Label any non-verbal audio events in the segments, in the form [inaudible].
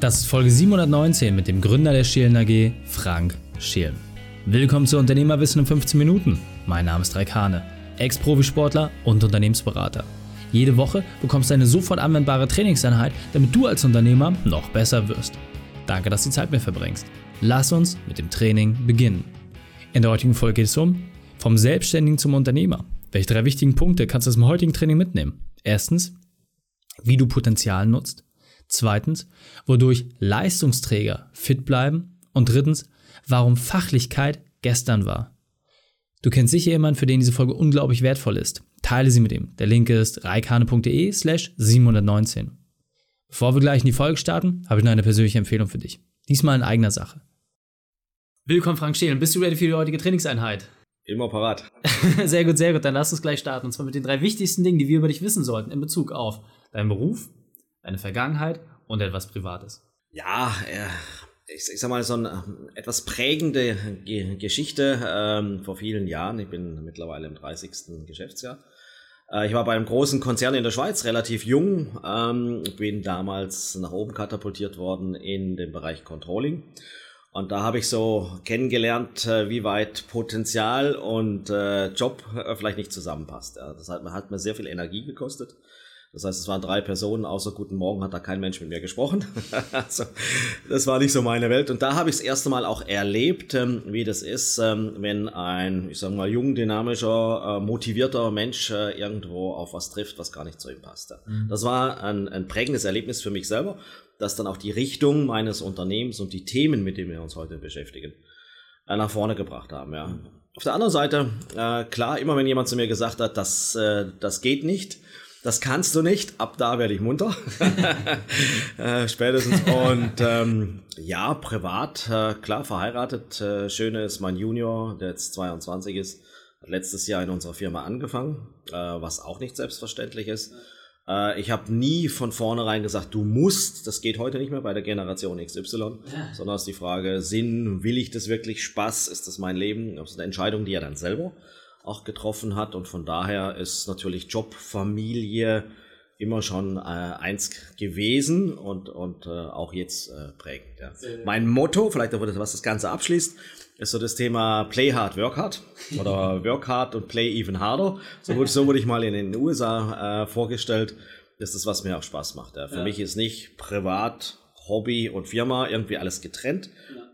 Das ist Folge 719 mit dem Gründer der Schelen AG, Frank Schelen. Willkommen zu Unternehmerwissen in 15 Minuten. Mein Name ist Raik Hane, Ex-Profisportler und Unternehmensberater. Jede Woche bekommst du eine sofort anwendbare Trainingseinheit, damit du als Unternehmer noch besser wirst. Danke, dass du die Zeit mir verbringst. Lass uns mit dem Training beginnen. In der heutigen Folge geht es um vom Selbstständigen zum Unternehmer. Welche drei wichtigen Punkte kannst du aus dem heutigen Training mitnehmen? Erstens, wie du Potenzial nutzt. Zweitens, wodurch Leistungsträger fit bleiben. Und drittens, warum Fachlichkeit gestern war. Du kennst sicher jemanden, für den diese Folge unglaublich wertvoll ist. Teile sie mit ihm. Der Link ist reikane.de slash 719. Bevor wir gleich in die Folge starten, habe ich noch eine persönliche Empfehlung für dich. Diesmal in eigener Sache. Willkommen, Frank Schelen. Bist du ready für die heutige Trainingseinheit? Immer parat. [laughs] sehr gut, sehr gut. Dann lass uns gleich starten. Und zwar mit den drei wichtigsten Dingen, die wir über dich wissen sollten in Bezug auf deinen Beruf, deine Vergangenheit und etwas Privates. Ja, ich, ich sag mal, so eine etwas prägende Geschichte ähm, vor vielen Jahren. Ich bin mittlerweile im 30. Geschäftsjahr. Äh, ich war bei einem großen Konzern in der Schweiz, relativ jung, ähm, bin damals nach oben katapultiert worden in den Bereich Controlling. Und da habe ich so kennengelernt, äh, wie weit Potenzial und äh, Job äh, vielleicht nicht zusammenpasst. Das hat, hat mir sehr viel Energie gekostet. Das heißt, es waren drei Personen, außer Guten Morgen hat da kein Mensch mit mir gesprochen. [laughs] also, das war nicht so meine Welt. Und da habe ich das erste Mal auch erlebt, ähm, wie das ist, ähm, wenn ein, ich sage mal, jung, dynamischer, äh, motivierter Mensch äh, irgendwo auf was trifft, was gar nicht zu ihm passt. Mhm. Das war ein, ein prägendes Erlebnis für mich selber, das dann auch die Richtung meines Unternehmens und die Themen, mit denen wir uns heute beschäftigen, äh, nach vorne gebracht haben. Ja. Mhm. Auf der anderen Seite, klar, immer wenn jemand zu mir gesagt hat, das, das geht nicht, das kannst du nicht. Ab da werde ich munter. [laughs] äh, spätestens. Und ähm, ja, privat, äh, klar, verheiratet. Äh, Schöne ist mein Junior, der jetzt 22 ist. Hat letztes Jahr in unserer Firma angefangen, äh, was auch nicht selbstverständlich ist. Äh, ich habe nie von vornherein gesagt, du musst, das geht heute nicht mehr bei der Generation XY, ja. sondern es ist die Frage, Sinn, will ich das wirklich, Spaß, ist das mein Leben? Das ist eine Entscheidung, die er dann selber auch getroffen hat. Und von daher ist natürlich Job, Familie immer schon äh, eins gewesen und, und äh, auch jetzt äh, prägend. Ja. Mein Motto, vielleicht auch was das Ganze abschließt, ist so das Thema Play hard, work hard [laughs] oder work hard und play even harder. So wurde, so wurde ich mal in den USA äh, vorgestellt. Das ist, was mir auch Spaß macht. Ja. Für ja. mich ist nicht privat, Hobby und Firma irgendwie alles getrennt,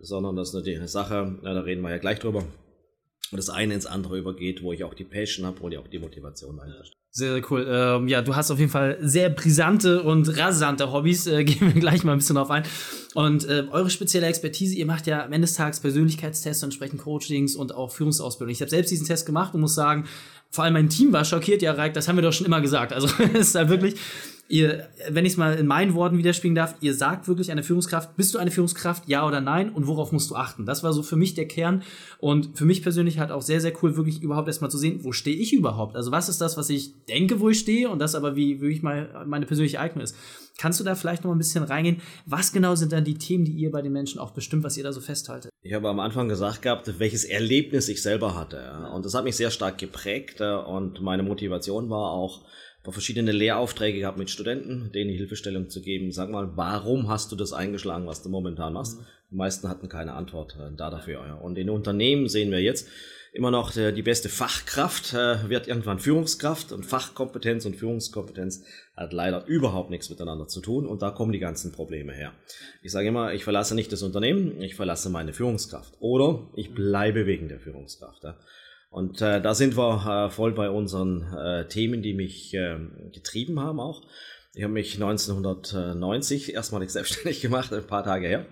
sondern das ist eine Sache, ja, da reden wir ja gleich drüber, und das eine ins andere übergeht, wo ich auch die Passion habe, wo ich auch die Motivation dahinter. Sehr, sehr cool. Ähm, ja, du hast auf jeden Fall sehr brisante und rasante Hobbys. Äh, [laughs] gehen wir gleich mal ein bisschen drauf ein. Und äh, eure spezielle Expertise, ihr macht ja am Ende des Tages Persönlichkeitstests und entsprechend Coachings und auch Führungsausbildung. Ich habe selbst diesen Test gemacht und muss sagen, vor allem mein Team war schockiert, ja, Reik, das haben wir doch schon immer gesagt. Also [laughs] es ist halt wirklich, ihr, wenn ich es mal in meinen Worten widerspiegeln darf, ihr sagt wirklich eine Führungskraft, bist du eine Führungskraft, ja oder nein und worauf musst du achten? Das war so für mich der Kern und für mich persönlich halt auch sehr, sehr cool, wirklich überhaupt erstmal zu sehen, wo stehe ich überhaupt? Also was ist das, was ich denke, wo ich stehe und das aber, wie wirklich mal meine persönliche Eignung ist. Kannst du da vielleicht noch ein bisschen reingehen? Was genau sind dann die Themen, die ihr bei den Menschen auch bestimmt, was ihr da so festhaltet? Ich habe am Anfang gesagt gehabt, welches Erlebnis ich selber hatte. Und das hat mich sehr stark geprägt und meine Motivation war auch, verschiedene Lehraufträge gehabt mit Studenten, denen Hilfestellung zu geben. Sag mal, warum hast du das eingeschlagen, was du momentan machst? Mhm. Die meisten hatten keine Antwort äh, da dafür. Ja. Und in Unternehmen sehen wir jetzt immer noch äh, die beste Fachkraft äh, wird irgendwann Führungskraft und Fachkompetenz und Führungskompetenz hat leider überhaupt nichts miteinander zu tun und da kommen die ganzen Probleme her. Ich sage immer, ich verlasse nicht das Unternehmen, ich verlasse meine Führungskraft oder ich bleibe wegen der Führungskraft. Ja. Und äh, da sind wir äh, voll bei unseren äh, Themen, die mich äh, getrieben haben auch. Ich habe mich 1990 erstmalig [laughs] selbstständig gemacht, ein paar Tage her.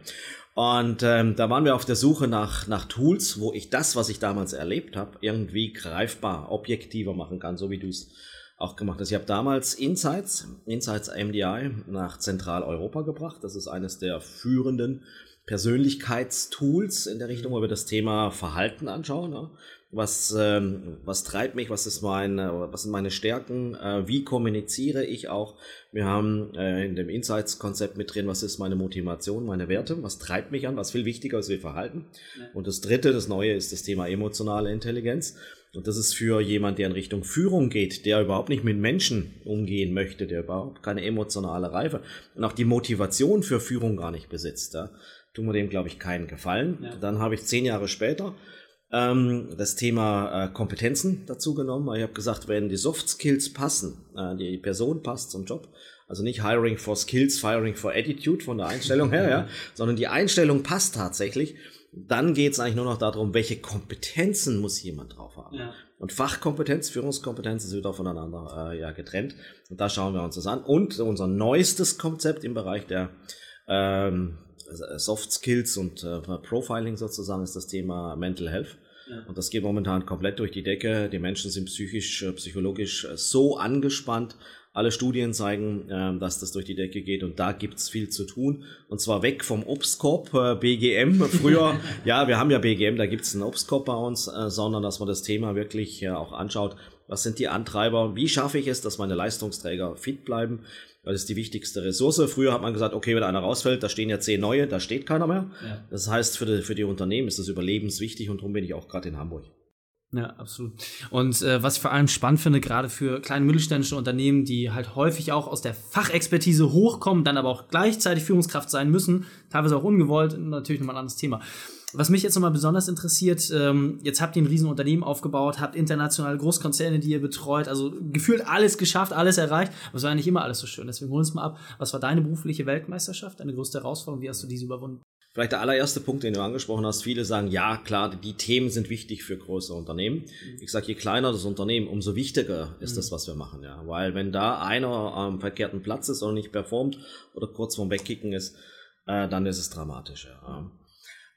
Und ähm, da waren wir auf der Suche nach, nach Tools, wo ich das, was ich damals erlebt habe, irgendwie greifbar, objektiver machen kann, so wie du es auch gemacht hast. Ich habe damals Insights, Insights MDI nach Zentraleuropa gebracht. Das ist eines der führenden Persönlichkeitstools in der Richtung, wo wir das Thema Verhalten anschauen. Ja. Was, ähm, was treibt mich, was, ist mein, was sind meine Stärken, äh, wie kommuniziere ich auch. Wir haben äh, in dem Insights-Konzept mit drin, was ist meine Motivation, meine Werte, was treibt mich an, was viel wichtiger ist wie Verhalten. Ja. Und das dritte, das neue, ist das Thema emotionale Intelligenz. Und das ist für jemand, der in Richtung Führung geht, der überhaupt nicht mit Menschen umgehen möchte, der überhaupt keine emotionale Reife und auch die Motivation für Führung gar nicht besitzt. Da tun wir dem, glaube ich, keinen Gefallen. Ja. Dann habe ich zehn Jahre später ähm, das Thema äh, Kompetenzen dazu genommen. Ich habe gesagt, wenn die Soft Skills passen, äh, die Person passt zum Job, also nicht Hiring for Skills, Firing for Attitude von der Einstellung her, ja, [laughs] sondern die Einstellung passt tatsächlich, dann geht es eigentlich nur noch darum, welche Kompetenzen muss jemand drauf haben. Ja. Und Fachkompetenz, Führungskompetenz ist wieder voneinander äh, ja, getrennt. Und da schauen wir uns das an. Und unser neuestes Konzept im Bereich der ähm, Soft Skills und äh, Profiling sozusagen ist das Thema Mental Health. Und das geht momentan komplett durch die Decke. Die Menschen sind psychisch, äh, psychologisch äh, so angespannt. Alle Studien zeigen, äh, dass das durch die Decke geht und da gibt's viel zu tun. Und zwar weg vom Obstkorb, äh, BGM. [laughs] Früher, ja, wir haben ja BGM, da gibt's einen Obstkorb bei uns, äh, sondern dass man das Thema wirklich äh, auch anschaut. Was sind die Antreiber? Wie schaffe ich es, dass meine Leistungsträger fit bleiben? Das ist die wichtigste Ressource. Früher hat man gesagt, okay, wenn einer rausfällt, da stehen ja zehn neue, da steht keiner mehr. Ja. Das heißt, für die, für die Unternehmen ist das überlebenswichtig und darum bin ich auch gerade in Hamburg. Ja, absolut. Und äh, was ich vor allem spannend finde, gerade für kleine mittelständische Unternehmen, die halt häufig auch aus der Fachexpertise hochkommen, dann aber auch gleichzeitig Führungskraft sein müssen, teilweise auch ungewollt, natürlich nochmal ein anderes Thema. Was mich jetzt nochmal besonders interessiert, ähm, jetzt habt ihr ein Riesenunternehmen aufgebaut, habt internationale Großkonzerne, die ihr betreut, also gefühlt alles geschafft, alles erreicht, aber es war ja nicht immer alles so schön. Deswegen hol uns mal ab, was war deine berufliche Weltmeisterschaft, deine größte Herausforderung, wie hast du diese überwunden? Vielleicht der allererste Punkt, den du angesprochen hast. Viele sagen, ja, klar, die Themen sind wichtig für größere Unternehmen. Mhm. Ich sage, je kleiner das Unternehmen, umso wichtiger ist mhm. das, was wir machen. Ja, Weil wenn da einer am verkehrten Platz ist oder nicht performt oder kurz vorm Wegkicken ist, äh, dann ist es dramatisch. Ja.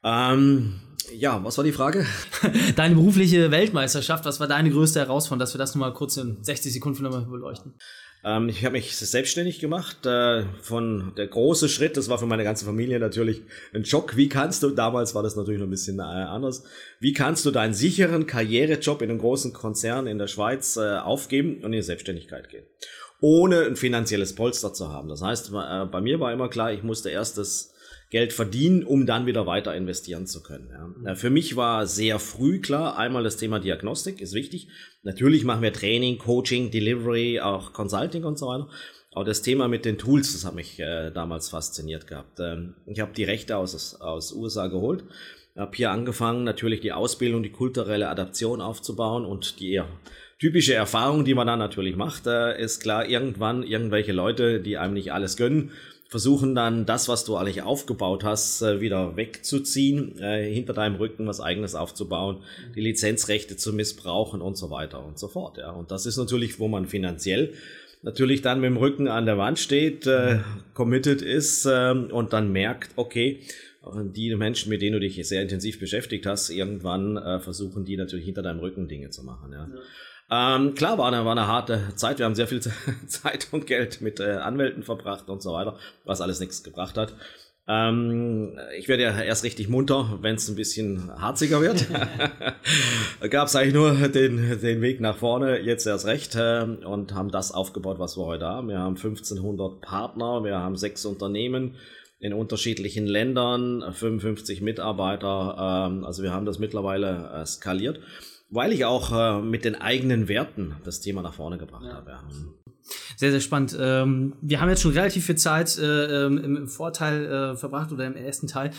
Ähm, ja, was war die Frage? [laughs] Deine berufliche Weltmeisterschaft, was war deine größte Herausforderung, dass wir das nochmal kurz in 60 Sekunden nochmal beleuchten? Ähm, ich habe mich selbstständig gemacht. Äh, von der große Schritt, das war für meine ganze Familie natürlich ein Schock. Wie kannst du, damals war das natürlich noch ein bisschen äh, anders, wie kannst du deinen sicheren Karrierejob in einem großen Konzern in der Schweiz äh, aufgeben und in die Selbstständigkeit gehen? Ohne ein finanzielles Polster zu haben. Das heißt, äh, bei mir war immer klar, ich musste erst das Geld verdienen, um dann wieder weiter investieren zu können. Ja. Für mich war sehr früh klar, einmal das Thema Diagnostik ist wichtig. Natürlich machen wir Training, Coaching, Delivery, auch Consulting und so weiter. Aber das Thema mit den Tools, das hat mich äh, damals fasziniert gehabt. Ähm, ich habe die Rechte aus, aus USA geholt, habe hier angefangen, natürlich die Ausbildung, die kulturelle Adaption aufzubauen und die typische Erfahrung, die man dann natürlich macht, äh, ist klar, irgendwann irgendwelche Leute, die einem nicht alles gönnen, versuchen dann das, was du eigentlich aufgebaut hast, äh, wieder wegzuziehen, äh, hinter deinem Rücken was eigenes aufzubauen, die Lizenzrechte zu missbrauchen und so weiter und so fort. Ja. Und das ist natürlich, wo man finanziell natürlich dann mit dem Rücken an der Wand steht, äh, committed ist äh, und dann merkt, okay, die Menschen, mit denen du dich sehr intensiv beschäftigt hast, irgendwann äh, versuchen die natürlich hinter deinem Rücken Dinge zu machen. Ja. ja. Ähm, klar, war eine, war eine harte Zeit. Wir haben sehr viel [laughs] Zeit und Geld mit äh, Anwälten verbracht und so weiter, was alles nichts gebracht hat. Ähm, ich werde ja erst richtig munter, wenn es ein bisschen harziger wird. [laughs] Gab es eigentlich nur den, den Weg nach vorne, jetzt erst recht, äh, und haben das aufgebaut, was wir heute haben. Wir haben 1500 Partner, wir haben sechs Unternehmen in unterschiedlichen Ländern, 55 Mitarbeiter. Ähm, also wir haben das mittlerweile äh, skaliert weil ich auch äh, mit den eigenen Werten das Thema nach vorne gebracht ja. habe. Ja. Sehr, sehr spannend. Ähm, wir haben jetzt schon relativ viel Zeit äh, ähm, im, Vorteil äh, verbracht oder im ersten Teil.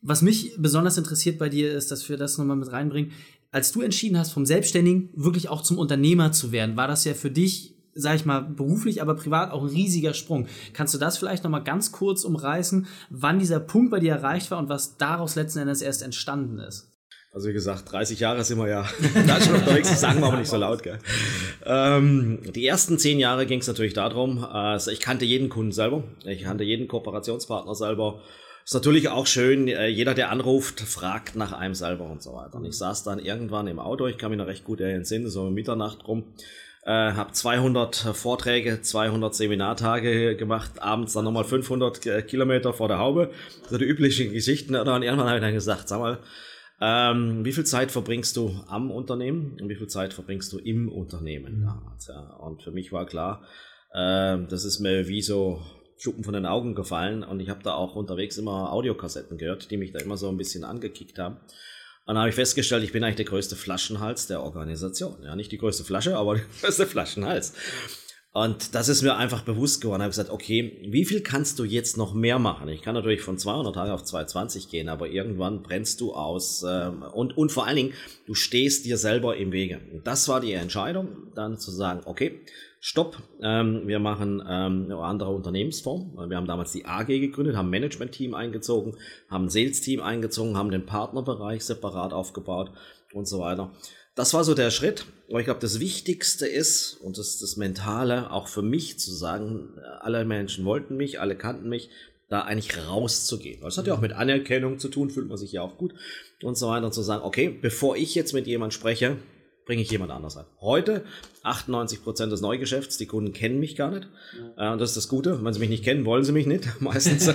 Was mich besonders interessiert bei dir ist, dass wir das nochmal mit reinbringen. Als du entschieden hast, vom Selbstständigen wirklich auch zum Unternehmer zu werden, war das ja für dich, sag ich mal, beruflich, aber privat auch ein riesiger Sprung. Kannst du das vielleicht nochmal ganz kurz umreißen, wann dieser Punkt bei dir erreicht war und was daraus letzten Endes erst entstanden ist? Also wie gesagt, 30 Jahre sind wir ja [laughs] da schon unterwegs, das sagen wir aber nicht so laut. Gell? Ähm, die ersten zehn Jahre ging es natürlich darum, also ich kannte jeden Kunden selber, ich kannte jeden Kooperationspartner selber. Ist natürlich auch schön, äh, jeder, der anruft, fragt nach einem selber und so weiter. Und ich saß dann irgendwann im Auto, ich kann mich noch recht gut erinnern, so um Mitternacht rum, äh, habe 200 Vorträge, 200 Seminartage gemacht, abends dann nochmal 500 Kilometer vor der Haube, so die üblichen Geschichten. Und irgendwann habe ich dann gesagt, sag mal, Ähm, wie viel Zeit verbringst du am Unternehmen und wie viel Zeit verbringst du im Unternehmen mhm. damals? Ja? Und für mich war klar, äh, das ist mir wie so Schuppen von den Augen gefallen und ich habe da auch unterwegs immer Audiokassetten gehört, die mich da immer so ein bisschen angekickt haben. Und dann habe ich festgestellt, ich bin eigentlich der größte Flaschenhals der Organisation. Ja, nicht die größte Flasche, aber [laughs] der größte Flaschenhals. Und das ist mir einfach bewusst geworden. Ich habe gesagt, okay, wie viel kannst du jetzt noch mehr machen? Ich kann natürlich von 200 Tage auf 220 gehen, aber irgendwann brennst du aus. Ähm, und, und vor allen Dingen, du stehst dir selber im Wege. Und das war die Entscheidung, dann zu sagen, okay, stopp, ähm, wir machen ähm, eine andere Unternehmensform. Wir haben damals die AG gegründet, haben ein Management-Team eingezogen, haben ein Sales-Team eingezogen, haben den Partnerbereich separat aufgebaut und so weiter. Das war so der Schritt. Aber ich glaube, das Wichtigste ist, und das ist das Mentale, auch für mich zu sagen, alle Menschen wollten mich, alle kannten mich, da eigentlich rauszugehen. Das hat ja auch mit Anerkennung zu tun, fühlt man sich ja auch gut und so weiter. Und zu sagen, okay, bevor ich jetzt mit jemand spreche, bringe ich jemand anders ein. Heute 98% des Neugeschäfts, die Kunden kennen mich gar nicht. Ja. Äh, und das ist das Gute. Wenn sie mich nicht kennen, wollen sie mich nicht, [laughs] meistens.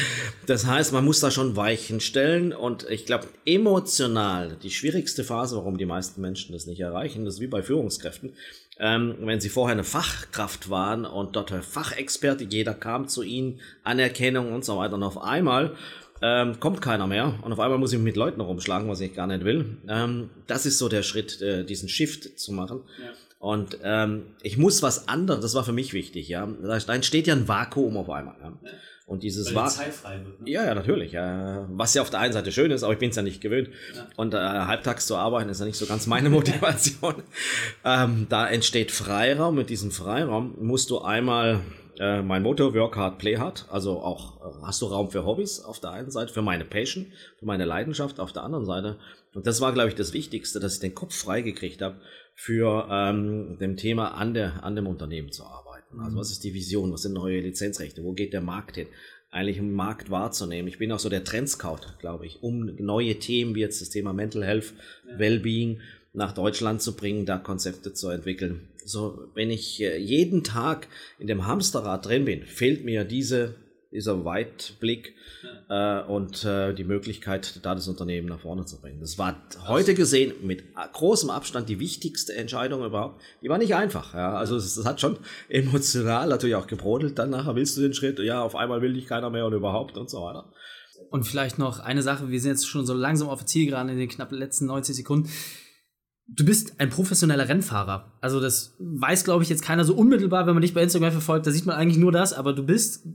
[laughs] das heißt, man muss da schon Weichen stellen. Und ich glaube, emotional, die schwierigste Phase, warum die meisten Menschen das nicht erreichen, das ist wie bei Führungskräften. Ähm, wenn sie vorher eine Fachkraft waren und dort Fachexperte, jeder kam zu ihnen, Anerkennung und so weiter. Und auf einmal ähm, kommt keiner mehr und auf einmal muss ich mich mit Leuten rumschlagen, was ich gar nicht will. Ähm, das ist so der Schritt, äh, diesen Shift zu machen. Ja. Und ähm, ich muss was anderes, das war für mich wichtig, ja. Da entsteht ja ein Vakuum auf einmal. Ja. ja. Und dieses war. Ne? Ja, ja, natürlich. Ja. Was ja auf der einen Seite schön ist, aber ich bin es ja nicht gewöhnt. Ja. Und äh, halbtags zu arbeiten ist ja nicht so ganz meine [laughs] Motivation. ähm, da entsteht Freiraum. Mit diesem Freiraum musst du einmal äh, mein Motto Work Hard, Play Hard. Also auch äh, hast du Raum für Hobbys auf der einen Seite, für meine Passion, für meine Leidenschaft auf der anderen Seite. Und das war, glaube ich, das Wichtigste, dass ich den Kopf freigekriegt habe, für ähm, dem Thema an, der, an dem Unternehmen zu arbeiten. Also mhm. was ist die Vision, was sind neue Lizenzrechte, wo geht der Markt hin? Eigentlich im Markt wahrzunehmen. Ich bin auch so der Trendscout, glaube ich, um neue Themen wie jetzt das Thema Mental Health, ja. Wellbeing nach Deutschland zu bringen, da Konzepte zu entwickeln. So, wenn ich äh, jeden Tag in dem Hamsterrad drin bin, fehlt mir diese, dieser Weitblick äh, und äh, die Möglichkeit, da das Unternehmen nach vorne zu bringen. Das war heute gesehen mit großem Abstand die wichtigste Entscheidung überhaupt. Die war nicht einfach. Ja. Also es, es hat schon emotional natürlich auch gebrodelt. Dann nachher willst du den Schritt, ja, auf einmal will dich keiner mehr und überhaupt und so weiter. Und vielleicht noch eine Sache, wir sind jetzt schon so langsam auf Ziel gerade in den knapp letzten 90 Sekunden du bist ein professioneller Rennfahrer. Also das weiß, glaube ich, jetzt keiner so unmittelbar, wenn man dich bei Instagram verfolgt. Da sieht man eigentlich nur das, aber du bist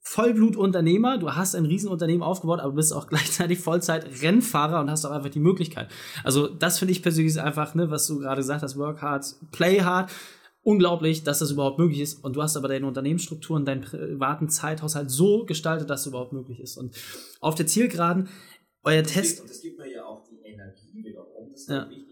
Vollblutunternehmer, du hast ein Riesenunternehmen aufgebaut, aber du bist auch [laughs] gleichzeitig Vollzeit-Rennfahrer und hast auch einfach die Möglichkeit. Also das finde ich persönlich einfach, ne, was du gerade gesagt hast, work hard, play hard. Unglaublich, dass das überhaupt möglich ist. Und du hast aber deine Unternehmensstrukturen, deinen privaten Zeithaushalt so gestaltet, dass es überhaupt möglich ist. Und auf der Zielgeraden, euer Test. Gibt, das gibt mir ja auch die Energie wiederum. Das ist ja. wichtig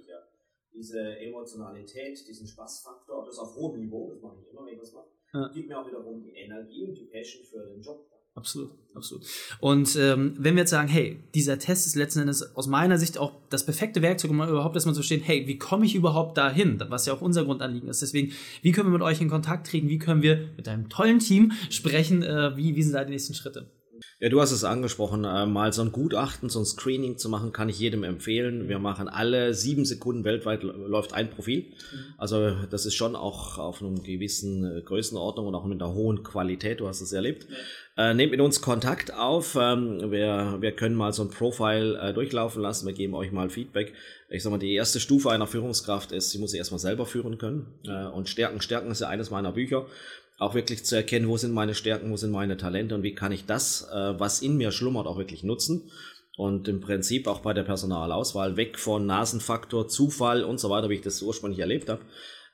diese Emotionalität, diesen Spaßfaktor, das auf hohem Niveau, das mache ich immer, wenn ich das mache, ja. gibt mir auch wiederum die Energie und die Passion für den Job. Absolut, absolut. Und ähm, wenn wir jetzt sagen, hey, dieser Test ist letzten Endes aus meiner Sicht auch das perfekte Werkzeug, um überhaupt erstmal zu verstehen, hey, wie komme ich überhaupt dahin? Was ja auch unser Grundanliegen ist. Deswegen, wie können wir mit euch in Kontakt treten? Wie können wir mit einem tollen Team sprechen? Äh, wie, wie sind da die nächsten Schritte? Ja, du hast es angesprochen, äh, mal so ein Gutachten, so ein Screening zu machen, kann ich jedem empfehlen. Wir machen alle sieben Sekunden weltweit läuft ein Profil. Mhm. Also das ist schon auch auf einer gewissen äh, Größenordnung und auch mit einer hohen Qualität. Du hast es erlebt. Ja. Äh, nehmt mit uns Kontakt auf. Ähm, wir, wir können mal so ein Profile äh, durchlaufen lassen. Wir geben euch mal Feedback. Ich sag mal, die erste Stufe einer Führungskraft ist, sie muss sie erstmal selber führen können. Äh, und Stärken, Stärken ist ja eines meiner Bücher auch wirklich zu erkennen, wo sind meine Stärken, wo sind meine Talente und wie kann ich das, äh, was in mir schlummert, auch wirklich nutzen. Und im Prinzip auch bei der Personalauswahl weg von Nasenfaktor, Zufall und so weiter, wie ich das ursprünglich erlebt habe.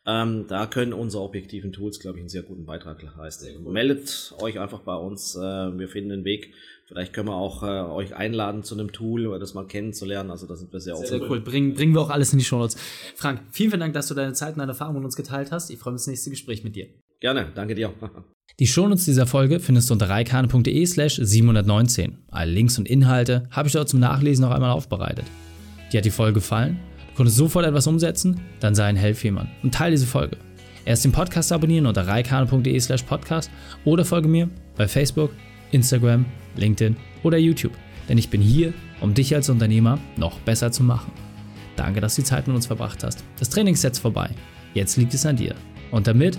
Ähm, da können unsere objektiven Tools, glaube ich, einen sehr guten Beitrag leisten. Meldet euch einfach bei uns. Äh, wir finden einen Weg. Vielleicht können wir auch äh, euch einladen zu einem Tool oder das mal kennenzulernen. Also da sind wir sehr offen. Sehr cool. Bring, bringen wir auch alles in die Show Notes. Frank, vielen, vielen Dank, dass du deine Zeit und deine Erfahrungen mit uns geteilt hast. Ich freue mich auf das nächste Gespräch mit dir. Gerne, danke dir. [laughs] Die Shownotes dieser Folge findest du unter reikane.de slash 719. Alle Links und Inhalte habe ich dort zum Nachlesen noch einmal aufbereitet. Dir hat die Folge gefallen? Du konntest sofort etwas umsetzen? Dann sei ein Helfjemand und teile diese Folge. Erst den Podcast abonnieren unter reikane.de slash podcast oder folge mir bei Facebook, Instagram, LinkedIn oder YouTube. Denn ich bin hier, um dich als Unternehmer noch besser zu machen. Danke, dass du die Zeit mit uns verbracht hast. Das Training ist vorbei. Jetzt liegt es an dir. Und damit